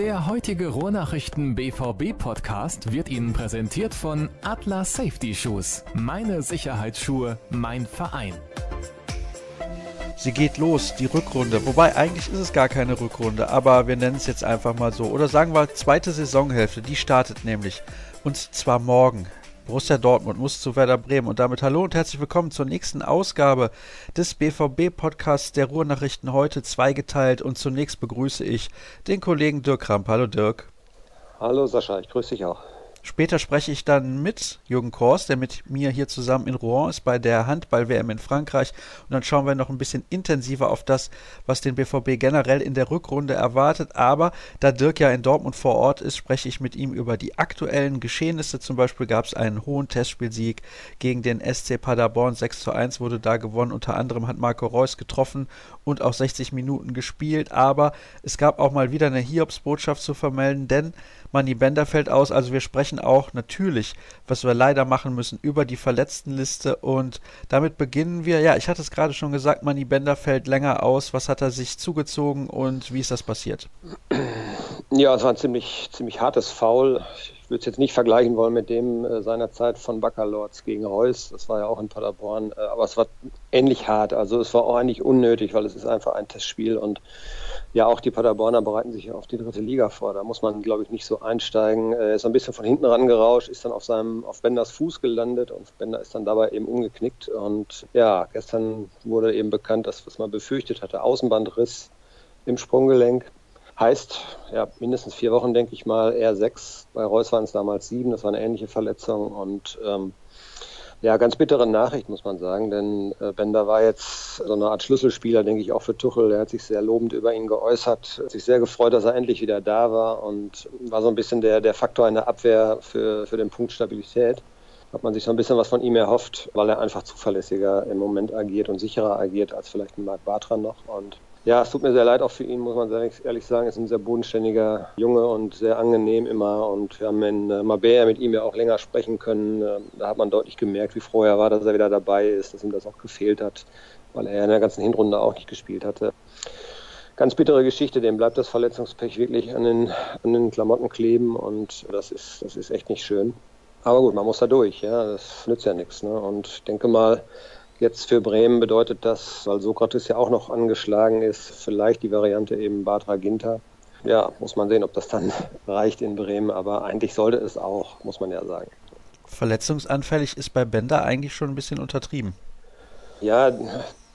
Der heutige Ruhrnachrichten BVB Podcast wird Ihnen präsentiert von Atlas Safety Shoes. Meine Sicherheitsschuhe, mein Verein. Sie geht los, die Rückrunde. Wobei eigentlich ist es gar keine Rückrunde, aber wir nennen es jetzt einfach mal so. Oder sagen wir zweite Saisonhälfte, die startet nämlich. Und zwar morgen. Borussia Dortmund muss zu Werder Bremen. Und damit hallo und herzlich willkommen zur nächsten Ausgabe des BVB-Podcasts der Ruhrnachrichten heute zweigeteilt. Und zunächst begrüße ich den Kollegen Dirk Ramp. Hallo Dirk. Hallo Sascha, ich grüße dich auch. Später spreche ich dann mit Jürgen Kors, der mit mir hier zusammen in Rouen ist bei der Handball-WM in Frankreich. Und dann schauen wir noch ein bisschen intensiver auf das, was den BVB generell in der Rückrunde erwartet. Aber da Dirk ja in Dortmund vor Ort ist, spreche ich mit ihm über die aktuellen Geschehnisse. Zum Beispiel gab es einen hohen Testspielsieg gegen den SC Paderborn. 6 zu 1 wurde da gewonnen. Unter anderem hat Marco Reus getroffen und auch 60 Minuten gespielt. Aber es gab auch mal wieder eine Hiobsbotschaft zu vermelden, denn Manny Bender fällt aus. Also wir sprechen auch natürlich, was wir leider machen müssen, über die Verletztenliste. Und damit beginnen wir. Ja, ich hatte es gerade schon gesagt, Manny Bender fällt länger aus. Was hat er sich zugezogen und wie ist das passiert? Ja, es war ein ziemlich, ziemlich hartes Foul. Ich würde es jetzt nicht vergleichen wollen mit dem äh, seinerzeit von Baccalords gegen Reus. Das war ja auch in Paderborn. Äh, aber es war ähnlich hart. Also es war auch eigentlich unnötig, weil es ist einfach ein Testspiel und ja, auch die Paderborner bereiten sich auf die dritte Liga vor. Da muss man, glaube ich, nicht so einsteigen. Er ist ein bisschen von hinten rangerauscht, ist dann auf seinem, auf Benders Fuß gelandet und Bender ist dann dabei eben umgeknickt. Und ja, gestern wurde eben bekannt, dass was man befürchtet hatte, Außenbandriss im Sprunggelenk. Heißt, ja, mindestens vier Wochen, denke ich mal, eher sechs. Bei Reus waren es damals sieben, das war eine ähnliche Verletzung und ähm, ja, ganz bittere Nachricht, muss man sagen, denn äh, Bender war jetzt so eine Art Schlüsselspieler, denke ich, auch für Tuchel. Er hat sich sehr lobend über ihn geäußert, hat sich sehr gefreut, dass er endlich wieder da war und war so ein bisschen der, der Faktor in der Abwehr für, für den Punkt Stabilität. Hat man sich so ein bisschen was von ihm erhofft, weil er einfach zuverlässiger im Moment agiert und sicherer agiert als vielleicht ein Marc Bartra noch. Und ja, es tut mir sehr leid auch für ihn, muss man ehrlich sagen. Er ist ein sehr bodenständiger Junge und sehr angenehm immer. Und wir haben in äh, Mabea mit ihm ja auch länger sprechen können. Ähm, da hat man deutlich gemerkt, wie froh er war, dass er wieder dabei ist, dass ihm das auch gefehlt hat, weil er in der ganzen Hinrunde auch nicht gespielt hatte. Ganz bittere Geschichte, dem bleibt das Verletzungspech wirklich an den, an den Klamotten kleben und das ist, das ist echt nicht schön. Aber gut, man muss da durch, ja, das nützt ja nichts. Ne? Und ich denke mal, Jetzt für Bremen bedeutet das, weil Sokrates ja auch noch angeschlagen ist, vielleicht die Variante eben Batra Ginter. Ja, muss man sehen, ob das dann reicht in Bremen, aber eigentlich sollte es auch, muss man ja sagen. Verletzungsanfällig ist bei Bender eigentlich schon ein bisschen untertrieben. Ja,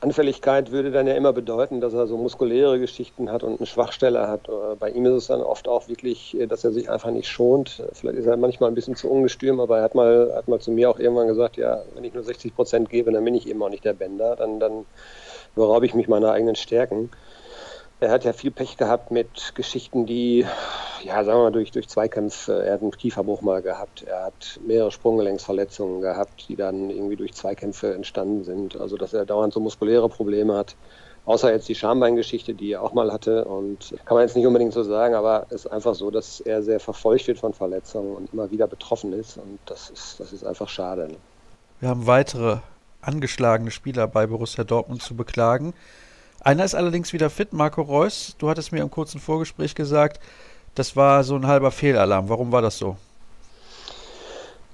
Anfälligkeit würde dann ja immer bedeuten, dass er so muskuläre Geschichten hat und eine Schwachstelle hat. Äh, bei ihm ist es dann oft auch wirklich, äh, dass er sich einfach nicht schont. Vielleicht ist er manchmal ein bisschen zu ungestüm, aber er hat mal, hat mal zu mir auch irgendwann gesagt, ja, wenn ich nur 60 Prozent gebe, dann bin ich eben auch nicht der Bänder, dann, dann beraube ich mich meiner eigenen Stärken er hat ja viel Pech gehabt mit Geschichten, die, ja, sagen wir mal, durch, durch Zweikämpfe, er hat einen Kieferbruch mal gehabt, er hat mehrere Sprunggelenksverletzungen gehabt, die dann irgendwie durch Zweikämpfe entstanden sind. Also, dass er dauernd so muskuläre Probleme hat. Außer jetzt die Schambeingeschichte, die er auch mal hatte. Und kann man jetzt nicht unbedingt so sagen, aber es ist einfach so, dass er sehr verfolgt wird von Verletzungen und immer wieder betroffen ist. Und das ist, das ist einfach schade. Wir haben weitere angeschlagene Spieler bei Borussia Dortmund zu beklagen. Einer ist allerdings wieder fit, Marco Reus. Du hattest mir im kurzen Vorgespräch gesagt, das war so ein halber Fehlalarm. Warum war das so?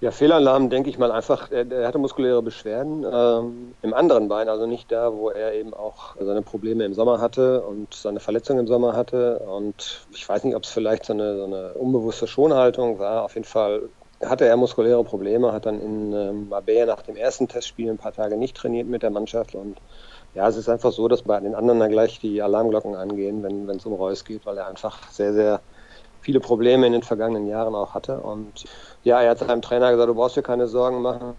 Ja, Fehlalarm denke ich mal einfach, er, er hatte muskuläre Beschwerden ähm, im anderen Bein, also nicht da, wo er eben auch seine Probleme im Sommer hatte und seine Verletzung im Sommer hatte. Und ich weiß nicht, ob es vielleicht so eine, so eine unbewusste Schonhaltung war. Auf jeden Fall hatte er muskuläre Probleme, hat dann in ähm, Marbella nach dem ersten Testspiel ein paar Tage nicht trainiert mit der Mannschaft und ja, es ist einfach so, dass bei den anderen dann gleich die Alarmglocken angehen, wenn es um Reus geht, weil er einfach sehr, sehr viele Probleme in den vergangenen Jahren auch hatte. Und ja, er hat seinem Trainer gesagt, du brauchst dir keine Sorgen machen.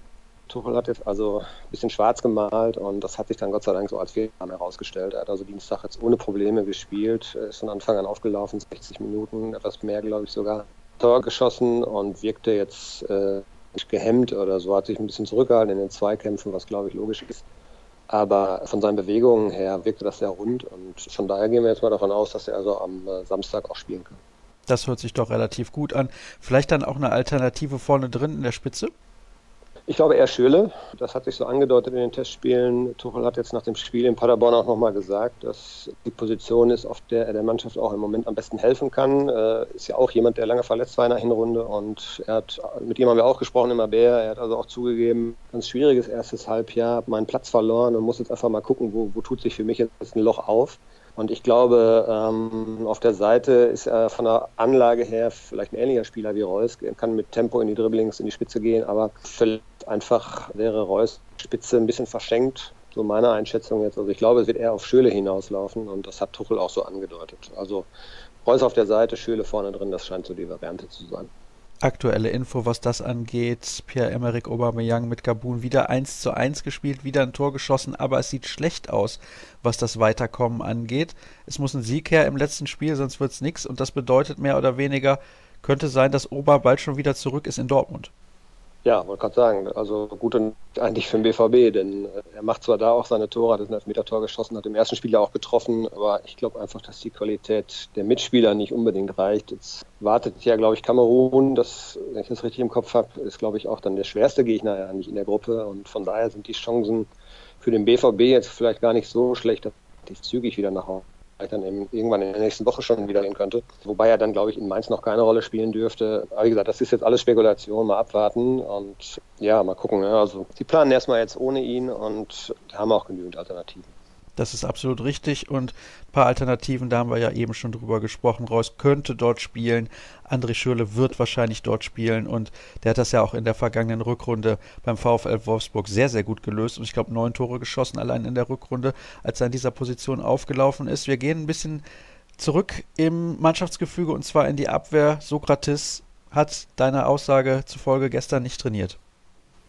Tuchel hat jetzt also ein bisschen schwarz gemalt und das hat sich dann Gott sei Dank so als Fehler herausgestellt. Er hat also Dienstag jetzt ohne Probleme gespielt, ist von Anfang an aufgelaufen, 60 Minuten, etwas mehr, glaube ich sogar. Tor geschossen und wirkte jetzt äh, gehemmt oder so, hat sich ein bisschen zurückgehalten in den Zweikämpfen, was glaube ich logisch ist. Aber von seinen Bewegungen her wirkte das sehr rund und von daher gehen wir jetzt mal davon aus, dass er also am äh, Samstag auch spielen kann. Das hört sich doch relativ gut an. Vielleicht dann auch eine Alternative vorne drin in der Spitze? Ich glaube eher Schöle. Das hat sich so angedeutet in den Testspielen. Tuchel hat jetzt nach dem Spiel in Paderborn auch nochmal gesagt, dass die Position ist, auf der er der Mannschaft auch im Moment am besten helfen kann. Äh, ist ja auch jemand, der lange verletzt war in der Hinrunde und er hat, mit ihm haben wir auch gesprochen, immer Bär. Er hat also auch zugegeben, ganz schwieriges erstes Halbjahr, habe meinen Platz verloren und muss jetzt einfach mal gucken, wo, wo tut sich für mich jetzt ein Loch auf. Und ich glaube, ähm, auf der Seite ist er von der Anlage her vielleicht ein ähnlicher Spieler wie Reus. Er kann mit Tempo in die Dribblings, in die Spitze gehen, aber vielleicht einfach wäre Reus Spitze ein bisschen verschenkt. So meine Einschätzung jetzt. Also ich glaube, es wird eher auf Schöle hinauslaufen und das hat Tuchel auch so angedeutet. Also Reus auf der Seite, Schöle vorne drin, das scheint so die Variante zu sein aktuelle Info, was das angeht. Pierre-Emerick Aubameyang mit Gabun wieder 1 zu 1 gespielt, wieder ein Tor geschossen, aber es sieht schlecht aus, was das Weiterkommen angeht. Es muss ein Sieg her im letzten Spiel, sonst wird es nichts und das bedeutet mehr oder weniger, könnte sein, dass Ober bald schon wieder zurück ist in Dortmund. Ja, wollte gerade sagen, also gut und eigentlich für den BVB, denn äh, er macht zwar da auch seine Tore, hat ein Elfmeter-Tor geschossen, hat im ersten Spiel ja auch getroffen, aber ich glaube einfach, dass die Qualität der Mitspieler nicht unbedingt reicht. Jetzt wartet ja, glaube ich, Kamerun, das, wenn ich das richtig im Kopf habe, ist, glaube ich, auch dann der schwerste Gegner ja nicht in der Gruppe und von daher sind die Chancen für den BVB jetzt vielleicht gar nicht so schlecht, dass die zügig wieder nach Hause vielleicht dann eben irgendwann in der nächsten Woche schon wieder gehen könnte. Wobei er dann, glaube ich, in Mainz noch keine Rolle spielen dürfte. Aber wie gesagt, das ist jetzt alles Spekulation, mal abwarten und ja, mal gucken. Ne? Also sie planen erstmal jetzt ohne ihn und haben auch genügend Alternativen. Das ist absolut richtig und ein paar Alternativen, da haben wir ja eben schon drüber gesprochen. Reus könnte dort spielen, André Schürle wird wahrscheinlich dort spielen und der hat das ja auch in der vergangenen Rückrunde beim VfL Wolfsburg sehr, sehr gut gelöst und ich glaube neun Tore geschossen allein in der Rückrunde, als er in dieser Position aufgelaufen ist. Wir gehen ein bisschen zurück im Mannschaftsgefüge und zwar in die Abwehr. Sokrates hat deiner Aussage zufolge gestern nicht trainiert.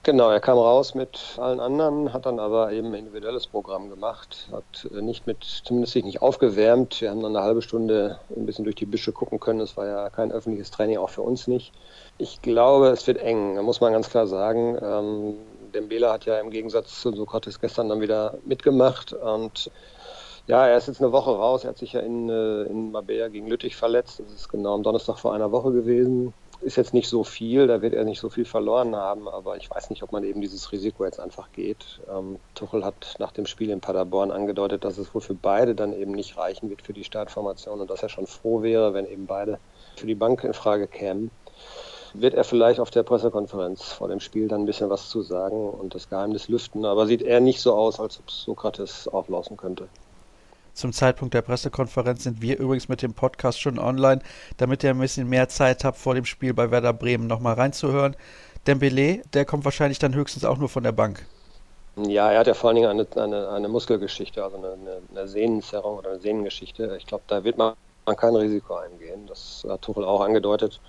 Genau, er kam raus mit allen anderen, hat dann aber eben ein individuelles Programm gemacht, hat äh, nicht mit, zumindest sich nicht aufgewärmt. Wir haben dann eine halbe Stunde ein bisschen durch die Büsche gucken können. Es war ja kein öffentliches Training, auch für uns nicht. Ich glaube, es wird eng, da muss man ganz klar sagen. Ähm, Dembele hat ja im Gegensatz zu Sokrates gestern dann wieder mitgemacht und ja, er ist jetzt eine Woche raus. Er hat sich ja in, äh, in Mabea gegen Lüttich verletzt. Das ist genau am Donnerstag vor einer Woche gewesen ist jetzt nicht so viel, da wird er nicht so viel verloren haben, aber ich weiß nicht, ob man eben dieses Risiko jetzt einfach geht. Ähm, Tuchel hat nach dem Spiel in Paderborn angedeutet, dass es wohl für beide dann eben nicht reichen wird für die Startformation und dass er schon froh wäre, wenn eben beide für die Bank in Frage kämen. Wird er vielleicht auf der Pressekonferenz vor dem Spiel dann ein bisschen was zu sagen und das Geheimnis lüften, aber sieht eher nicht so aus, als ob Sokrates auflaufen könnte. Zum Zeitpunkt der Pressekonferenz sind wir übrigens mit dem Podcast schon online, damit ihr ein bisschen mehr Zeit habt, vor dem Spiel bei Werder Bremen nochmal reinzuhören. Dembele, der kommt wahrscheinlich dann höchstens auch nur von der Bank. Ja, er hat ja vor allen Dingen eine, eine, eine Muskelgeschichte, also eine, eine, Sehnenzerrung oder eine Sehnengeschichte. Ich glaube, da wird man, man kein Risiko eingehen. Das hat Tuchel auch angedeutet.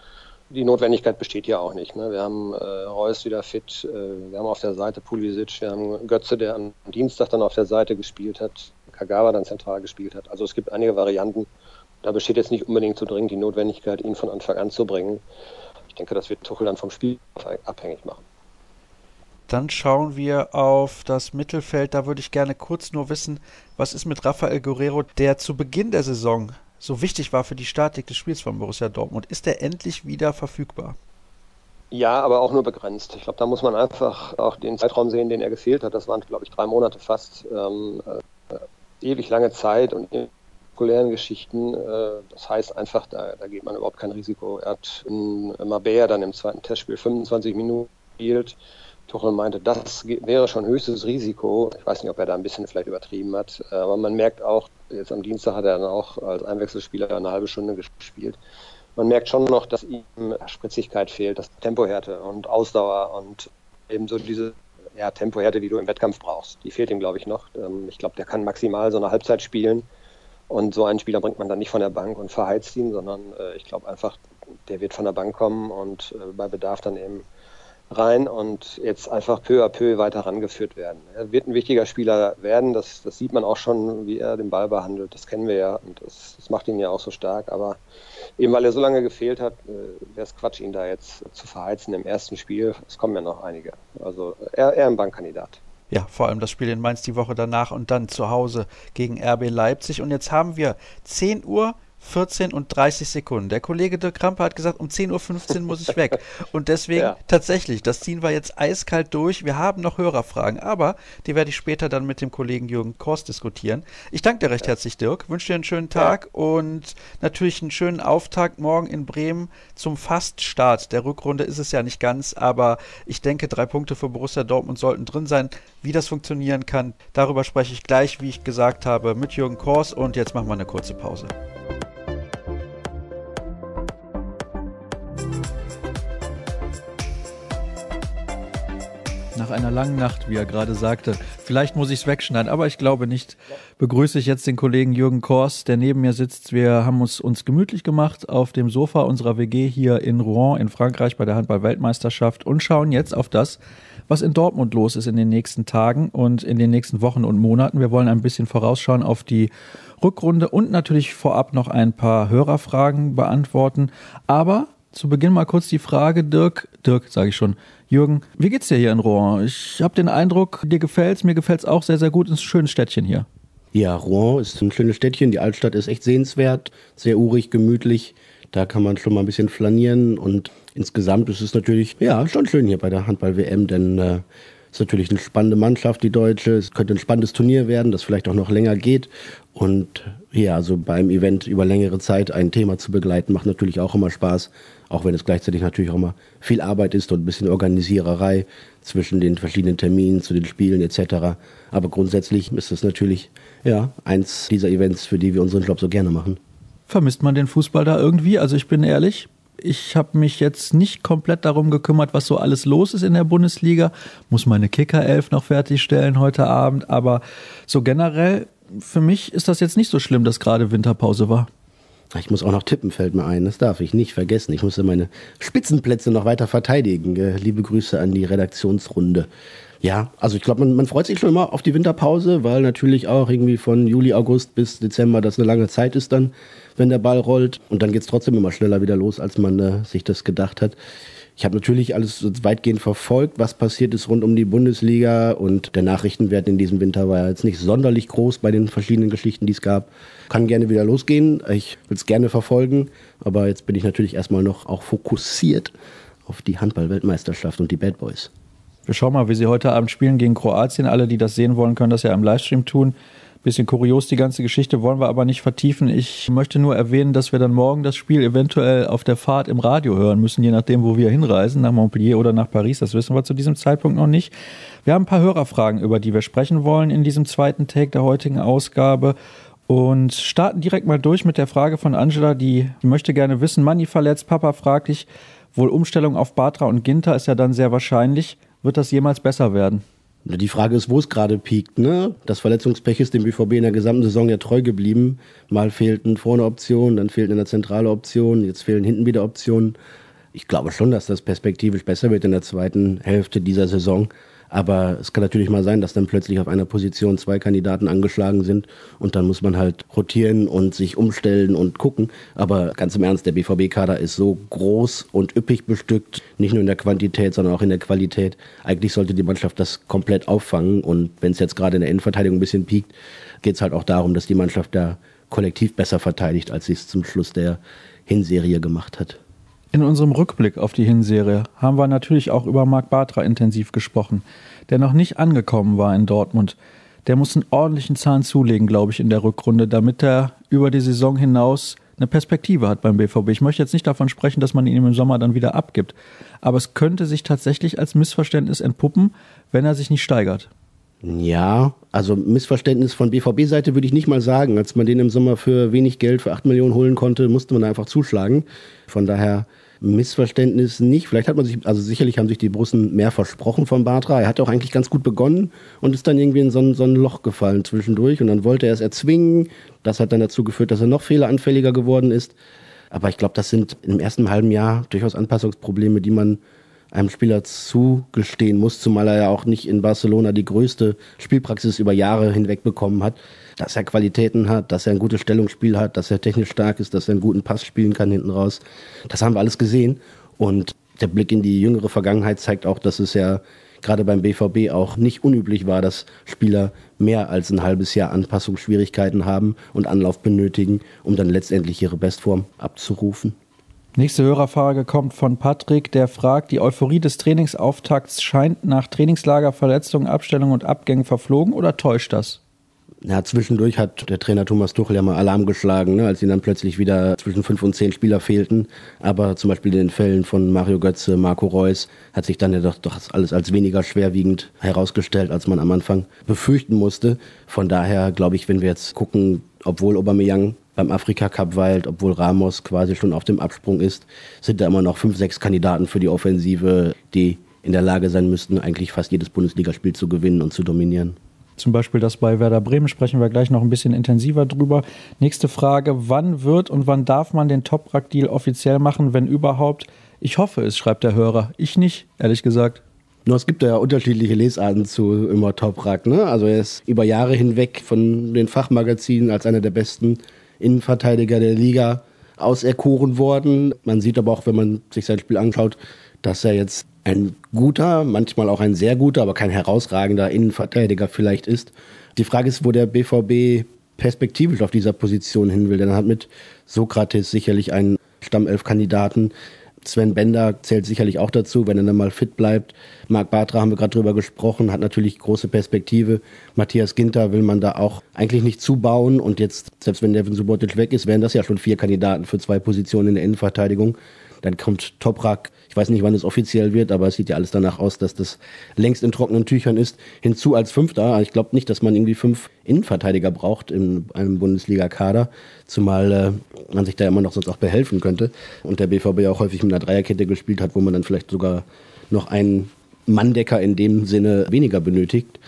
Die Notwendigkeit besteht ja auch nicht. Ne? Wir haben äh, Reus wieder fit, äh, wir haben auf der Seite Pulisic, wir haben Götze, der am Dienstag dann auf der Seite gespielt hat. Kagawa dann zentral gespielt hat. Also es gibt einige Varianten. Da besteht jetzt nicht unbedingt so dringend die Notwendigkeit, ihn von Anfang an zu bringen. Ich denke, das wird Tuchel dann vom Spiel abhängig machen. Dann schauen wir auf das Mittelfeld. Da würde ich gerne kurz nur wissen, was ist mit Rafael Guerrero, der zu Beginn der Saison so wichtig war für die Statik des Spiels von Borussia Dortmund. Ist er endlich wieder verfügbar? Ja, aber auch nur begrenzt. Ich glaube, da muss man einfach auch den Zeitraum sehen, den er gefehlt hat. Das waren, glaube ich, drei Monate fast. Ähm, äh, ewig lange Zeit und in populären Geschichten. Äh, das heißt einfach, da, da geht man überhaupt kein Risiko. Er hat in Mabea dann im zweiten Testspiel 25 Minuten gespielt. Tuchel meinte, das wäre schon höchstes Risiko. Ich weiß nicht, ob er da ein bisschen vielleicht übertrieben hat, aber man merkt auch, jetzt am Dienstag hat er dann auch als Einwechselspieler eine halbe Stunde gespielt. Man merkt schon noch, dass ihm Spritzigkeit fehlt, dass Tempohärte und Ausdauer und eben so diese ja, Tempohärte, die du im Wettkampf brauchst. Die fehlt ihm, glaube ich, noch. Ähm, ich glaube, der kann maximal so eine Halbzeit spielen. Und so einen Spieler bringt man dann nicht von der Bank und verheizt ihn, sondern äh, ich glaube einfach, der wird von der Bank kommen und äh, bei Bedarf dann eben rein und jetzt einfach peu à peu weiter rangeführt werden. Er wird ein wichtiger Spieler werden, das, das sieht man auch schon, wie er den Ball behandelt, das kennen wir ja und das, das macht ihn ja auch so stark, aber eben weil er so lange gefehlt hat, äh, wäre es Quatsch, ihn da jetzt zu verheizen im ersten Spiel. Es kommen ja noch einige. Also er, er ein Bankkandidat. Ja, vor allem das Spiel in Mainz die Woche danach und dann zu Hause gegen RB Leipzig. Und jetzt haben wir 10 Uhr 14 und 30 Sekunden. Der Kollege Dirk Krampe hat gesagt, um 10.15 Uhr muss ich weg. Und deswegen ja. tatsächlich, das ziehen wir jetzt eiskalt durch. Wir haben noch Hörerfragen, aber die werde ich später dann mit dem Kollegen Jürgen Kors diskutieren. Ich danke dir recht herzlich, Dirk. Wünsche dir einen schönen Tag ja. und natürlich einen schönen Auftakt morgen in Bremen zum Faststart. Der Rückrunde ist es ja nicht ganz, aber ich denke, drei Punkte für Borussia Dortmund sollten drin sein. Wie das funktionieren kann, darüber spreche ich gleich, wie ich gesagt habe, mit Jürgen Kors. Und jetzt machen wir eine kurze Pause. Nach einer langen Nacht, wie er gerade sagte. Vielleicht muss ich es wegschneiden, aber ich glaube nicht. Begrüße ich jetzt den Kollegen Jürgen Kors, der neben mir sitzt. Wir haben uns, uns gemütlich gemacht auf dem Sofa unserer WG hier in Rouen in Frankreich bei der Handball-Weltmeisterschaft und schauen jetzt auf das, was in Dortmund los ist in den nächsten Tagen und in den nächsten Wochen und Monaten. Wir wollen ein bisschen vorausschauen auf die Rückrunde und natürlich vorab noch ein paar Hörerfragen beantworten. Aber zu Beginn mal kurz die Frage, Dirk, Dirk sage ich schon, Jürgen, wie geht's dir hier in Rouen? Ich habe den Eindruck, dir gefällt's, mir gefällt's auch sehr, sehr gut. Es ist ein schönes Städtchen hier. Ja, Rouen ist ein schönes Städtchen. Die Altstadt ist echt sehenswert, sehr urig, gemütlich. Da kann man schon mal ein bisschen flanieren und insgesamt ist es natürlich, ja, schon schön hier bei der Handball-WM, denn äh, ist natürlich eine spannende Mannschaft, die Deutsche. Es könnte ein spannendes Turnier werden, das vielleicht auch noch länger geht. Und ja, also beim Event über längere Zeit ein Thema zu begleiten, macht natürlich auch immer Spaß. Auch wenn es gleichzeitig natürlich auch immer viel Arbeit ist und ein bisschen Organisiererei zwischen den verschiedenen Terminen, zu den Spielen etc. Aber grundsätzlich ist es natürlich ja eins dieser Events, für die wir unseren Job so gerne machen. Vermisst man den Fußball da irgendwie? Also ich bin ehrlich, ich habe mich jetzt nicht komplett darum gekümmert, was so alles los ist in der Bundesliga. Muss meine Kicker-Elf noch fertigstellen heute Abend. Aber so generell, für mich ist das jetzt nicht so schlimm, dass gerade Winterpause war. Ich muss auch noch tippen, fällt mir ein. Das darf ich nicht vergessen. Ich musste meine Spitzenplätze noch weiter verteidigen. Liebe Grüße an die Redaktionsrunde. Ja, also ich glaube, man, man freut sich schon immer auf die Winterpause, weil natürlich auch irgendwie von Juli, August bis Dezember das eine lange Zeit ist dann, wenn der Ball rollt. Und dann geht es trotzdem immer schneller wieder los, als man äh, sich das gedacht hat. Ich habe natürlich alles weitgehend verfolgt, was passiert ist rund um die Bundesliga und der Nachrichtenwert in diesem Winter war jetzt nicht sonderlich groß bei den verschiedenen Geschichten, die es gab. Kann gerne wieder losgehen. Ich will es gerne verfolgen, aber jetzt bin ich natürlich erstmal noch auch fokussiert auf die Handball-Weltmeisterschaft und die Bad Boys. Wir schauen mal, wie sie heute Abend spielen gegen Kroatien. Alle, die das sehen wollen, können das ja im Livestream tun. Bisschen kurios die ganze Geschichte, wollen wir aber nicht vertiefen. Ich möchte nur erwähnen, dass wir dann morgen das Spiel eventuell auf der Fahrt im Radio hören müssen, je nachdem, wo wir hinreisen, nach Montpellier oder nach Paris. Das wissen wir zu diesem Zeitpunkt noch nicht. Wir haben ein paar Hörerfragen, über die wir sprechen wollen in diesem zweiten Take der heutigen Ausgabe und starten direkt mal durch mit der Frage von Angela, die möchte gerne wissen, Manni verletzt, Papa fragt dich, wohl Umstellung auf Batra und Ginter ist ja dann sehr wahrscheinlich. Wird das jemals besser werden? Die Frage ist, wo es gerade piekt. Ne? Das Verletzungspech ist dem BVB in der gesamten Saison ja treu geblieben. Mal fehlten vorne Optionen, dann fehlten in der Zentrale Optionen, jetzt fehlen hinten wieder Optionen. Ich glaube schon, dass das perspektivisch besser wird in der zweiten Hälfte dieser Saison. Aber es kann natürlich mal sein, dass dann plötzlich auf einer Position zwei Kandidaten angeschlagen sind und dann muss man halt rotieren und sich umstellen und gucken. Aber ganz im Ernst, der BVB-Kader ist so groß und üppig bestückt, nicht nur in der Quantität, sondern auch in der Qualität. Eigentlich sollte die Mannschaft das komplett auffangen und wenn es jetzt gerade in der Innenverteidigung ein bisschen piekt, geht es halt auch darum, dass die Mannschaft da kollektiv besser verteidigt, als sie es zum Schluss der Hinserie gemacht hat. In unserem Rückblick auf die Hinserie haben wir natürlich auch über Marc Bartra intensiv gesprochen, der noch nicht angekommen war in Dortmund. Der muss einen ordentlichen Zahn zulegen, glaube ich, in der Rückrunde, damit er über die Saison hinaus eine Perspektive hat beim BVB. Ich möchte jetzt nicht davon sprechen, dass man ihn im Sommer dann wieder abgibt, aber es könnte sich tatsächlich als Missverständnis entpuppen, wenn er sich nicht steigert. Ja, also Missverständnis von BVB-Seite würde ich nicht mal sagen. Als man den im Sommer für wenig Geld, für 8 Millionen holen konnte, musste man einfach zuschlagen. Von daher Missverständnis nicht. Vielleicht hat man sich, also sicherlich haben sich die Brussen mehr versprochen von Bartra. Er hat auch eigentlich ganz gut begonnen und ist dann irgendwie in so ein, so ein Loch gefallen zwischendurch und dann wollte er es erzwingen. Das hat dann dazu geführt, dass er noch fehleranfälliger geworden ist. Aber ich glaube, das sind im ersten halben Jahr durchaus Anpassungsprobleme, die man einem Spieler zugestehen muss, zumal er ja auch nicht in Barcelona die größte Spielpraxis über Jahre hinweg bekommen hat dass er Qualitäten hat, dass er ein gutes Stellungsspiel hat, dass er technisch stark ist, dass er einen guten Pass spielen kann hinten raus. Das haben wir alles gesehen. Und der Blick in die jüngere Vergangenheit zeigt auch, dass es ja gerade beim BVB auch nicht unüblich war, dass Spieler mehr als ein halbes Jahr Anpassungsschwierigkeiten haben und Anlauf benötigen, um dann letztendlich ihre Bestform abzurufen. Nächste Hörerfrage kommt von Patrick, der fragt, die Euphorie des Trainingsauftakts scheint nach Trainingslager, Verletzungen, Abstellungen und Abgängen verflogen oder täuscht das? Ja, zwischendurch hat der Trainer Thomas Tuchel ja mal Alarm geschlagen, ne, als ihm dann plötzlich wieder zwischen fünf und zehn Spieler fehlten. Aber zum Beispiel in den Fällen von Mario Götze, Marco Reus hat sich dann ja doch, doch alles als weniger schwerwiegend herausgestellt, als man am Anfang befürchten musste. Von daher glaube ich, wenn wir jetzt gucken, obwohl Aubameyang beim Afrika Cup weilt, obwohl Ramos quasi schon auf dem Absprung ist, sind da immer noch fünf, sechs Kandidaten für die Offensive, die in der Lage sein müssten, eigentlich fast jedes Bundesligaspiel zu gewinnen und zu dominieren. Zum Beispiel das bei Werder Bremen sprechen wir gleich noch ein bisschen intensiver drüber. Nächste Frage: Wann wird und wann darf man den Toprak-Deal offiziell machen, wenn überhaupt? Ich hoffe es, schreibt der Hörer. Ich nicht, ehrlich gesagt. Nur es gibt ja unterschiedliche Lesarten zu immer Toprak. Ne? Also er ist über Jahre hinweg von den Fachmagazinen als einer der besten Innenverteidiger der Liga auserkoren worden. Man sieht aber auch, wenn man sich sein Spiel anschaut, dass er jetzt ein guter, manchmal auch ein sehr guter, aber kein herausragender Innenverteidiger vielleicht ist. Die Frage ist, wo der BVB perspektivisch auf dieser Position hin will. Denn er hat mit Sokrates sicherlich einen Stammelf-Kandidaten. Sven Bender zählt sicherlich auch dazu, wenn er dann mal fit bleibt. Marc Bartra haben wir gerade drüber gesprochen, hat natürlich große Perspektive. Matthias Ginter will man da auch eigentlich nicht zubauen. Und jetzt, selbst wenn Devin Subotic weg ist, wären das ja schon vier Kandidaten für zwei Positionen in der Innenverteidigung. Dann kommt Toprak ich weiß nicht, wann es offiziell wird, aber es sieht ja alles danach aus, dass das längst in trockenen Tüchern ist. Hinzu als Fünfter. Ich glaube nicht, dass man irgendwie fünf Innenverteidiger braucht in einem Bundesliga-Kader, zumal äh, man sich da immer noch sonst auch behelfen könnte. Und der BVB auch häufig mit einer Dreierkette gespielt hat, wo man dann vielleicht sogar noch einen Manndecker in dem Sinne weniger benötigt.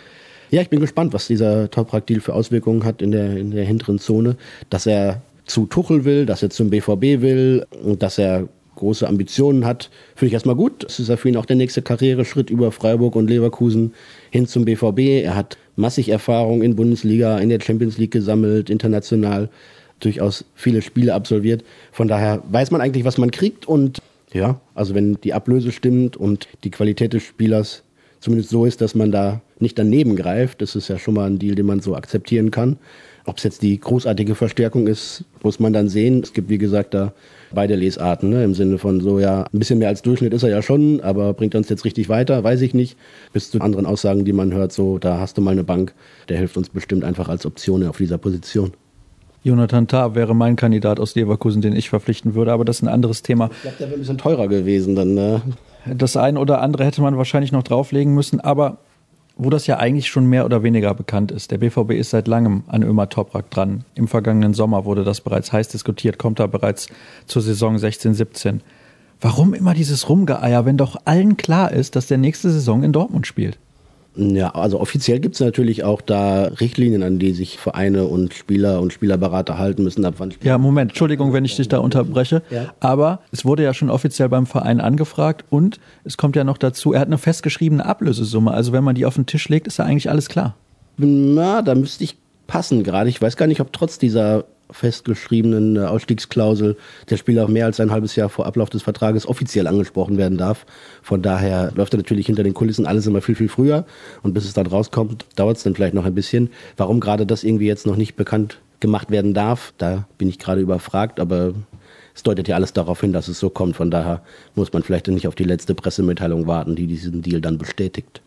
Ja, ich bin gespannt, was dieser Toprak-Deal für Auswirkungen hat in der, in der hinteren Zone. Dass er zu Tuchel will, dass er zum BVB will und dass er große Ambitionen hat, finde ich erstmal gut. Das ist ja für ihn auch der nächste Karriereschritt über Freiburg und Leverkusen hin zum BVB. Er hat massig Erfahrung in Bundesliga, in der Champions League gesammelt, international durchaus viele Spiele absolviert. Von daher weiß man eigentlich, was man kriegt und ja, also wenn die Ablöse stimmt und die Qualität des Spielers zumindest so ist, dass man da nicht daneben greift, das ist ja schon mal ein Deal, den man so akzeptieren kann. Ob es jetzt die großartige Verstärkung ist, muss man dann sehen. Es gibt, wie gesagt, da beide Lesarten, ne? im Sinne von so, ja, ein bisschen mehr als Durchschnitt ist er ja schon, aber bringt uns jetzt richtig weiter, weiß ich nicht. Bis zu anderen Aussagen, die man hört, so, da hast du mal eine Bank, der hilft uns bestimmt einfach als Option auf dieser Position. Jonathan Tah wäre mein Kandidat aus Leverkusen, den ich verpflichten würde, aber das ist ein anderes Thema. Ich glaube, der wäre ein bisschen teurer gewesen dann. Ne? Das eine oder andere hätte man wahrscheinlich noch drauflegen müssen, aber wo das ja eigentlich schon mehr oder weniger bekannt ist. Der BVB ist seit langem an Ömer Toprak dran. Im vergangenen Sommer wurde das bereits heiß diskutiert, kommt er bereits zur Saison 16-17. Warum immer dieses Rumgeeier, wenn doch allen klar ist, dass der nächste Saison in Dortmund spielt? Ja, also offiziell gibt es natürlich auch da Richtlinien, an die sich Vereine und Spieler und Spielerberater halten müssen. Ab wann ja, Moment, Entschuldigung, wenn ich dich da unterbreche. Ja. Aber es wurde ja schon offiziell beim Verein angefragt und es kommt ja noch dazu, er hat eine festgeschriebene Ablösesumme. Also wenn man die auf den Tisch legt, ist ja eigentlich alles klar. Na, da müsste ich passen gerade. Ich weiß gar nicht, ob trotz dieser festgeschriebenen äh, Ausstiegsklausel der Spieler auch mehr als ein halbes Jahr vor Ablauf des Vertrages offiziell angesprochen werden darf. Von daher läuft er natürlich hinter den Kulissen alles immer viel, viel früher. Und bis es dann rauskommt, dauert es dann vielleicht noch ein bisschen. Warum gerade das irgendwie jetzt noch nicht bekannt gemacht werden darf, da bin ich gerade überfragt, aber es deutet ja alles darauf hin, dass es so kommt. Von daher muss man vielleicht nicht auf die letzte Pressemitteilung warten, die diesen Deal dann bestätigt.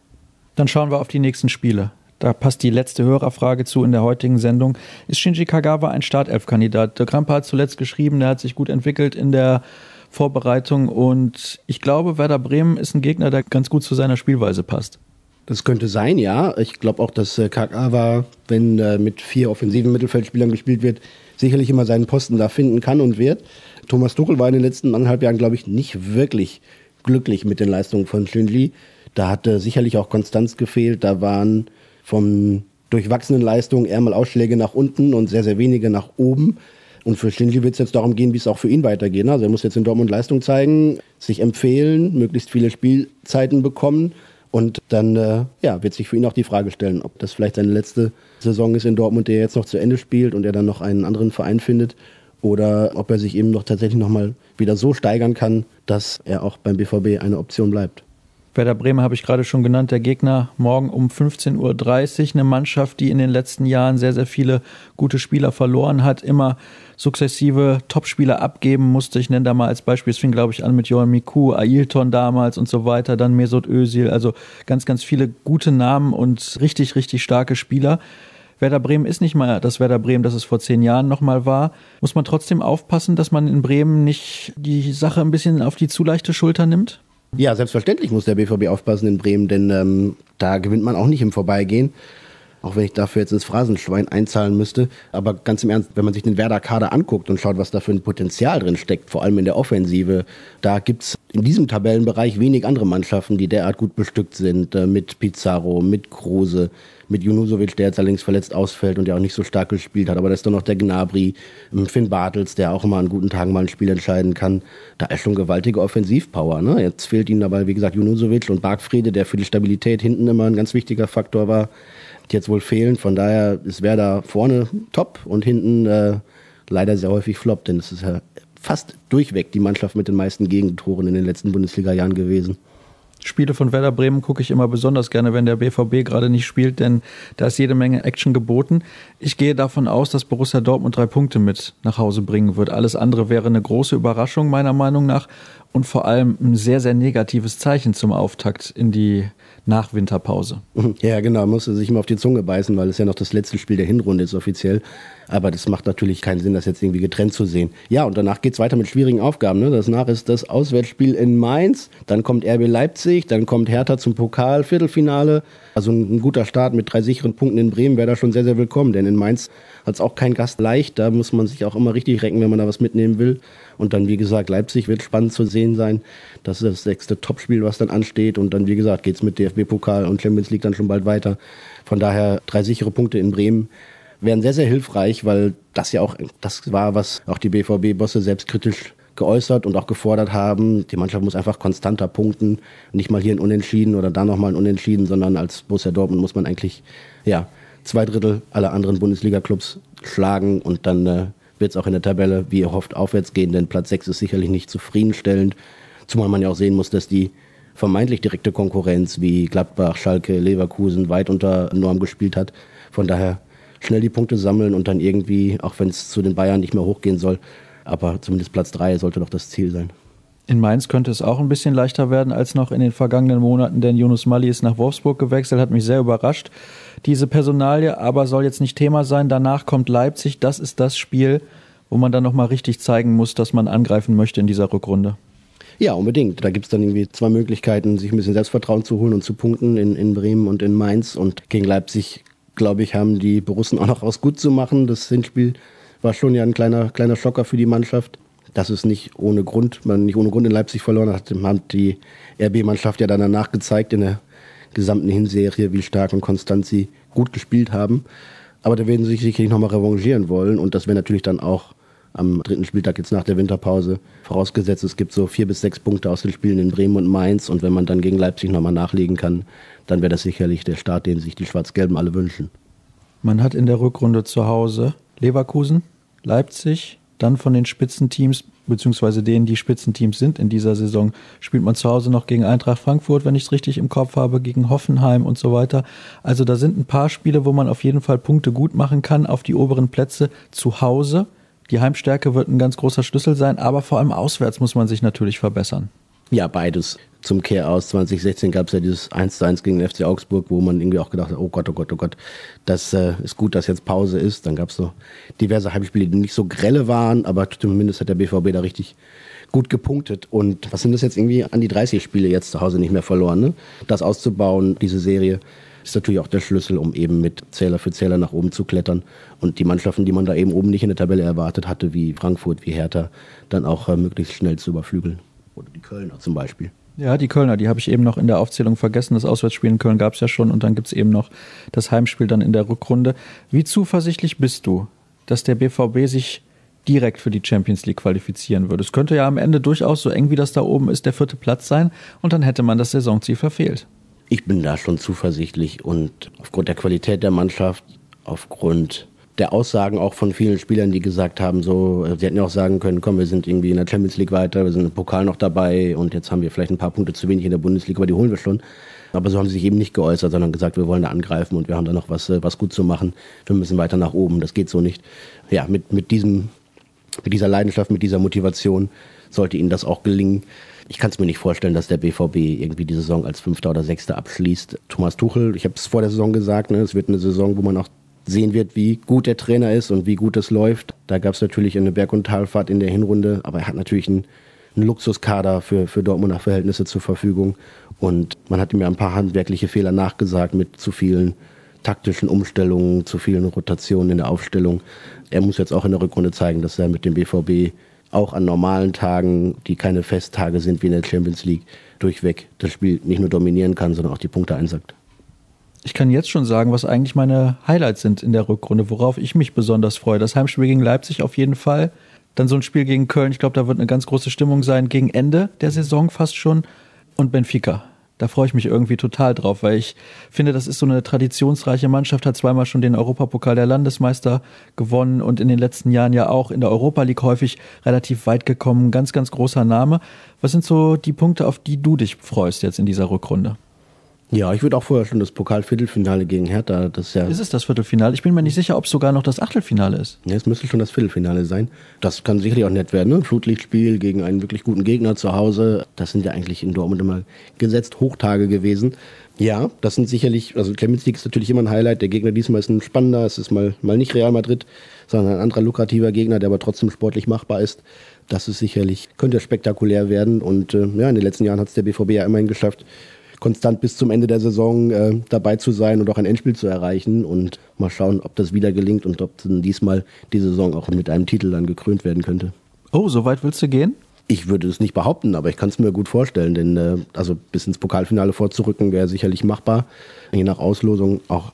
Dann schauen wir auf die nächsten Spiele. Da passt die letzte Hörerfrage zu in der heutigen Sendung. Ist Shinji Kagawa ein Startelf-Kandidat? Der Kramper hat zuletzt geschrieben, der hat sich gut entwickelt in der Vorbereitung und ich glaube, Werder Bremen ist ein Gegner, der ganz gut zu seiner Spielweise passt. Das könnte sein, ja. Ich glaube auch, dass äh, Kagawa, wenn äh, mit vier offensiven Mittelfeldspielern gespielt wird, sicherlich immer seinen Posten da finden kann und wird. Thomas Tuchel war in den letzten anderthalb Jahren, glaube ich, nicht wirklich glücklich mit den Leistungen von Shinji. Da hatte sicherlich auch Konstanz gefehlt. Da waren von durchwachsenen Leistungen eher mal Ausschläge nach unten und sehr, sehr wenige nach oben. Und für Shinji wird es jetzt darum gehen, wie es auch für ihn weitergeht. Also er muss jetzt in Dortmund Leistung zeigen, sich empfehlen, möglichst viele Spielzeiten bekommen. Und dann äh, ja, wird sich für ihn auch die Frage stellen, ob das vielleicht seine letzte Saison ist in Dortmund, der jetzt noch zu Ende spielt und er dann noch einen anderen Verein findet. Oder ob er sich eben noch tatsächlich nochmal wieder so steigern kann, dass er auch beim BVB eine Option bleibt. Werder Bremen habe ich gerade schon genannt, der Gegner morgen um 15.30 Uhr. Eine Mannschaft, die in den letzten Jahren sehr, sehr viele gute Spieler verloren hat, immer sukzessive Topspieler abgeben musste. Ich nenne da mal als Beispiel, es fing glaube ich an mit Johan Miku, Ailton damals und so weiter, dann Mesut Özil, also ganz, ganz viele gute Namen und richtig, richtig starke Spieler. Werder Bremen ist nicht mal das Werder Bremen, das es vor zehn Jahren nochmal war. Muss man trotzdem aufpassen, dass man in Bremen nicht die Sache ein bisschen auf die zu leichte Schulter nimmt? Ja, selbstverständlich muss der BVB aufpassen in Bremen, denn ähm, da gewinnt man auch nicht im Vorbeigehen. Auch wenn ich dafür jetzt ins Phrasenschwein einzahlen müsste. Aber ganz im Ernst, wenn man sich den Werder-Kader anguckt und schaut, was da für ein Potenzial drin steckt, vor allem in der Offensive, da gibt's in diesem Tabellenbereich wenig andere Mannschaften, die derart gut bestückt sind. Äh, mit Pizarro, mit Kruse, mit Junusovic, der jetzt allerdings verletzt ausfällt und der auch nicht so stark gespielt hat. Aber da ist doch noch der Gnabry, ähm, Finn Bartels, der auch immer an guten Tagen mal ein Spiel entscheiden kann. Da ist schon gewaltige Offensivpower. Ne? Jetzt fehlt ihnen dabei, wie gesagt, Junusovic und Bargfriede, der für die Stabilität hinten immer ein ganz wichtiger Faktor war, jetzt wohl fehlen. Von daher ist wer da vorne top und hinten äh, leider sehr häufig floppt, denn es ist ja fast durchweg die Mannschaft mit den meisten Gegentoren in den letzten Bundesliga-Jahren gewesen. Spiele von Werder Bremen gucke ich immer besonders gerne, wenn der BVB gerade nicht spielt, denn da ist jede Menge Action geboten. Ich gehe davon aus, dass Borussia Dortmund drei Punkte mit nach Hause bringen wird. Alles andere wäre eine große Überraschung meiner Meinung nach und vor allem ein sehr, sehr negatives Zeichen zum Auftakt in die nach Winterpause. Ja, genau, musste sich immer auf die Zunge beißen, weil es ja noch das letzte Spiel der Hinrunde ist offiziell. Aber das macht natürlich keinen Sinn, das jetzt irgendwie getrennt zu sehen. Ja, und danach geht es weiter mit schwierigen Aufgaben. Ne? Danach ist das Auswärtsspiel in Mainz, dann kommt RB Leipzig, dann kommt Hertha zum Pokal, Viertelfinale. Also ein, ein guter Start mit drei sicheren Punkten in Bremen wäre da schon sehr, sehr willkommen, denn in Mainz hat es auch kein Gast leicht. Da muss man sich auch immer richtig recken, wenn man da was mitnehmen will. Und dann, wie gesagt, Leipzig wird spannend zu sehen sein. Das ist das sechste Topspiel, was dann ansteht. Und dann, wie gesagt, geht es mit DFB-Pokal und Champions League dann schon bald weiter. Von daher drei sichere Punkte in Bremen wären sehr, sehr hilfreich, weil das ja auch das war, was auch die BVB-Bosse selbstkritisch geäußert und auch gefordert haben. Die Mannschaft muss einfach konstanter punkten. Nicht mal hier ein Unentschieden oder da nochmal ein Unentschieden, sondern als Borussia Dortmund muss man eigentlich, ja, zwei Drittel aller anderen Bundesliga-Clubs schlagen und dann äh, wird es auch in der Tabelle, wie ihr hofft, aufwärts gehen, denn Platz 6 ist sicherlich nicht zufriedenstellend. Zumal man ja auch sehen muss, dass die vermeintlich direkte Konkurrenz wie Gladbach, Schalke, Leverkusen weit unter Norm gespielt hat. Von daher schnell die Punkte sammeln und dann irgendwie, auch wenn es zu den Bayern nicht mehr hochgehen soll, aber zumindest Platz 3 sollte doch das Ziel sein. In Mainz könnte es auch ein bisschen leichter werden als noch in den vergangenen Monaten, denn Yunus Mali ist nach Wolfsburg gewechselt, hat mich sehr überrascht. Diese Personalie aber soll jetzt nicht Thema sein. Danach kommt Leipzig. Das ist das Spiel, wo man dann nochmal richtig zeigen muss, dass man angreifen möchte in dieser Rückrunde. Ja, unbedingt. Da gibt es dann irgendwie zwei Möglichkeiten, sich ein bisschen Selbstvertrauen zu holen und zu punkten in, in Bremen und in Mainz. Und gegen Leipzig, glaube ich, haben die Borussen auch noch was gut zu machen. Das Hinspiel war schon ja ein kleiner, kleiner Schocker für die Mannschaft dass es nicht ohne Grund, man nicht ohne Grund in Leipzig verloren hat, hat die RB-Mannschaft ja dann danach gezeigt in der gesamten Hinserie, wie stark und konstant sie gut gespielt haben. Aber da werden sie sich sicherlich nochmal revanchieren wollen und das wäre natürlich dann auch am dritten Spieltag jetzt nach der Winterpause. Vorausgesetzt, es gibt so vier bis sechs Punkte aus den Spielen in Bremen und Mainz und wenn man dann gegen Leipzig nochmal nachlegen kann, dann wäre das sicherlich der Start, den sich die Schwarz-Gelben alle wünschen. Man hat in der Rückrunde zu Hause Leverkusen, Leipzig, dann von den Spitzenteams, beziehungsweise denen, die Spitzenteams sind in dieser Saison, spielt man zu Hause noch gegen Eintracht Frankfurt, wenn ich es richtig im Kopf habe, gegen Hoffenheim und so weiter. Also da sind ein paar Spiele, wo man auf jeden Fall Punkte gut machen kann auf die oberen Plätze zu Hause. Die Heimstärke wird ein ganz großer Schlüssel sein, aber vor allem auswärts muss man sich natürlich verbessern. Ja, beides. Zum Kehr aus 2016 gab es ja dieses 1 zu 1 gegen den FC Augsburg, wo man irgendwie auch gedacht hat, oh Gott, oh Gott, oh Gott, das äh, ist gut, dass jetzt Pause ist. Dann gab es so diverse Heimspiele, die nicht so grelle waren, aber zumindest hat der BVB da richtig gut gepunktet. Und was sind das jetzt irgendwie an die 30 Spiele jetzt zu Hause nicht mehr verloren? Ne? Das auszubauen, diese Serie, ist natürlich auch der Schlüssel, um eben mit Zähler für Zähler nach oben zu klettern und die Mannschaften, die man da eben oben nicht in der Tabelle erwartet hatte, wie Frankfurt, wie Hertha, dann auch äh, möglichst schnell zu überflügeln. Oder die Kölner zum Beispiel. Ja, die Kölner, die habe ich eben noch in der Aufzählung vergessen. Das Auswärtsspiel in Köln gab es ja schon und dann gibt es eben noch das Heimspiel dann in der Rückrunde. Wie zuversichtlich bist du, dass der BVB sich direkt für die Champions League qualifizieren würde? Es könnte ja am Ende durchaus so eng wie das da oben ist, der vierte Platz sein und dann hätte man das Saisonziel verfehlt. Ich bin da schon zuversichtlich und aufgrund der Qualität der Mannschaft, aufgrund der Aussagen auch von vielen Spielern, die gesagt haben, so, sie hätten ja auch sagen können, komm, wir sind irgendwie in der Champions League weiter, wir sind im Pokal noch dabei und jetzt haben wir vielleicht ein paar Punkte zu wenig in der Bundesliga, aber die holen wir schon. Aber so haben sie sich eben nicht geäußert, sondern gesagt, wir wollen da angreifen und wir haben da noch was, äh, was gut zu machen. Wir müssen weiter nach oben. Das geht so nicht. Ja, mit, mit diesem, mit dieser Leidenschaft, mit dieser Motivation sollte ihnen das auch gelingen. Ich kann es mir nicht vorstellen, dass der BVB irgendwie die Saison als Fünfter oder Sechster abschließt. Thomas Tuchel, ich habe es vor der Saison gesagt, ne, es wird eine Saison, wo man auch sehen wird, wie gut der Trainer ist und wie gut es läuft. Da gab es natürlich eine Berg- und Talfahrt in der Hinrunde, aber er hat natürlich einen, einen Luxuskader für, für Dortmunder Verhältnisse zur Verfügung. Und man hat ihm ja ein paar handwerkliche Fehler nachgesagt mit zu vielen taktischen Umstellungen, zu vielen Rotationen in der Aufstellung. Er muss jetzt auch in der Rückrunde zeigen, dass er mit dem BVB auch an normalen Tagen, die keine Festtage sind wie in der Champions League, durchweg das Spiel nicht nur dominieren kann, sondern auch die Punkte einsackt. Ich kann jetzt schon sagen, was eigentlich meine Highlights sind in der Rückrunde, worauf ich mich besonders freue. Das Heimspiel gegen Leipzig auf jeden Fall. Dann so ein Spiel gegen Köln. Ich glaube, da wird eine ganz große Stimmung sein. Gegen Ende der Saison fast schon. Und Benfica. Da freue ich mich irgendwie total drauf, weil ich finde, das ist so eine traditionsreiche Mannschaft, hat zweimal schon den Europapokal der Landesmeister gewonnen und in den letzten Jahren ja auch in der Europa League häufig relativ weit gekommen. Ganz, ganz großer Name. Was sind so die Punkte, auf die du dich freust jetzt in dieser Rückrunde? Ja, ich würde auch vorher schon das Pokalviertelfinale gegen Hertha. Das ist, ja ist es das Viertelfinale? Ich bin mir nicht sicher, ob es sogar noch das Achtelfinale ist. Ja, es müsste schon das Viertelfinale sein. Das kann sicherlich auch nett werden. Ne? Flutlichtspiel gegen einen wirklich guten Gegner zu Hause. Das sind ja eigentlich in Dortmund immer gesetzt Hochtage gewesen. Ja, das sind sicherlich, also Champions League ist natürlich immer ein Highlight. Der Gegner diesmal ist ein spannender. Es ist mal, mal nicht Real Madrid, sondern ein anderer lukrativer Gegner, der aber trotzdem sportlich machbar ist. Das ist sicherlich, könnte spektakulär werden. Und äh, ja, in den letzten Jahren hat es der BVB ja immerhin geschafft, konstant bis zum Ende der Saison äh, dabei zu sein und auch ein Endspiel zu erreichen und mal schauen, ob das wieder gelingt und ob dann diesmal die Saison auch mit einem Titel dann gekrönt werden könnte. Oh, so weit willst du gehen? Ich würde es nicht behaupten, aber ich kann es mir gut vorstellen, denn äh, also bis ins Pokalfinale vorzurücken wäre sicherlich machbar. Je nach Auslosung auch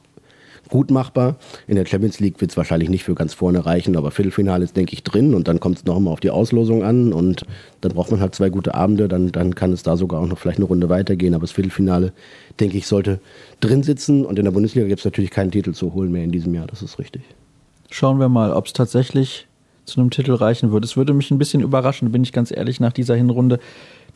gut machbar. In der Champions League wird es wahrscheinlich nicht für ganz vorne reichen, aber Viertelfinale ist, denke ich, drin und dann kommt es noch mal auf die Auslosung an und dann braucht man halt zwei gute Abende, dann, dann kann es da sogar auch noch vielleicht eine Runde weitergehen, aber das Viertelfinale, denke ich, sollte drin sitzen und in der Bundesliga gibt es natürlich keinen Titel zu holen mehr in diesem Jahr, das ist richtig. Schauen wir mal, ob es tatsächlich zu einem Titel reichen würde. Es würde mich ein bisschen überraschen, bin ich ganz ehrlich, nach dieser Hinrunde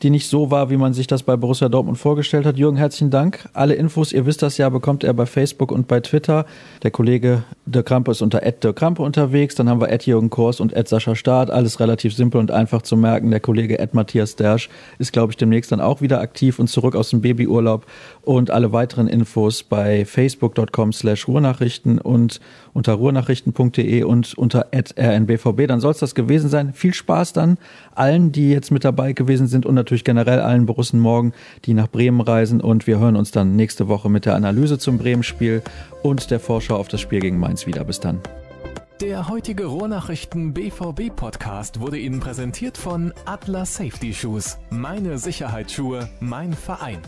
die nicht so war, wie man sich das bei Borussia Dortmund vorgestellt hat. Jürgen, herzlichen Dank. Alle Infos, ihr wisst das ja, bekommt er bei Facebook und bei Twitter. Der Kollege Dirk Krampe ist unter Dirk Krampe unterwegs. Dann haben wir Jürgen Kors und Sascha Staat. Alles relativ simpel und einfach zu merken. Der Kollege Matthias Dersch ist, glaube ich, demnächst dann auch wieder aktiv und zurück aus dem Babyurlaub. Und alle weiteren Infos bei facebook.com slash Ruhrnachrichten und unter ruhrnachrichten.de und unter rnbvb. Dann soll es das gewesen sein. Viel Spaß dann allen, die jetzt mit dabei gewesen sind und natürlich generell allen Borussen morgen, die nach Bremen reisen. Und wir hören uns dann nächste Woche mit der Analyse zum Bremen-Spiel und der Vorschau auf das Spiel gegen Mainz wieder. Bis dann. Der heutige Ruhrnachrichten BVB Podcast wurde Ihnen präsentiert von Atlas Safety Shoes. Meine Sicherheitsschuhe, mein Verein.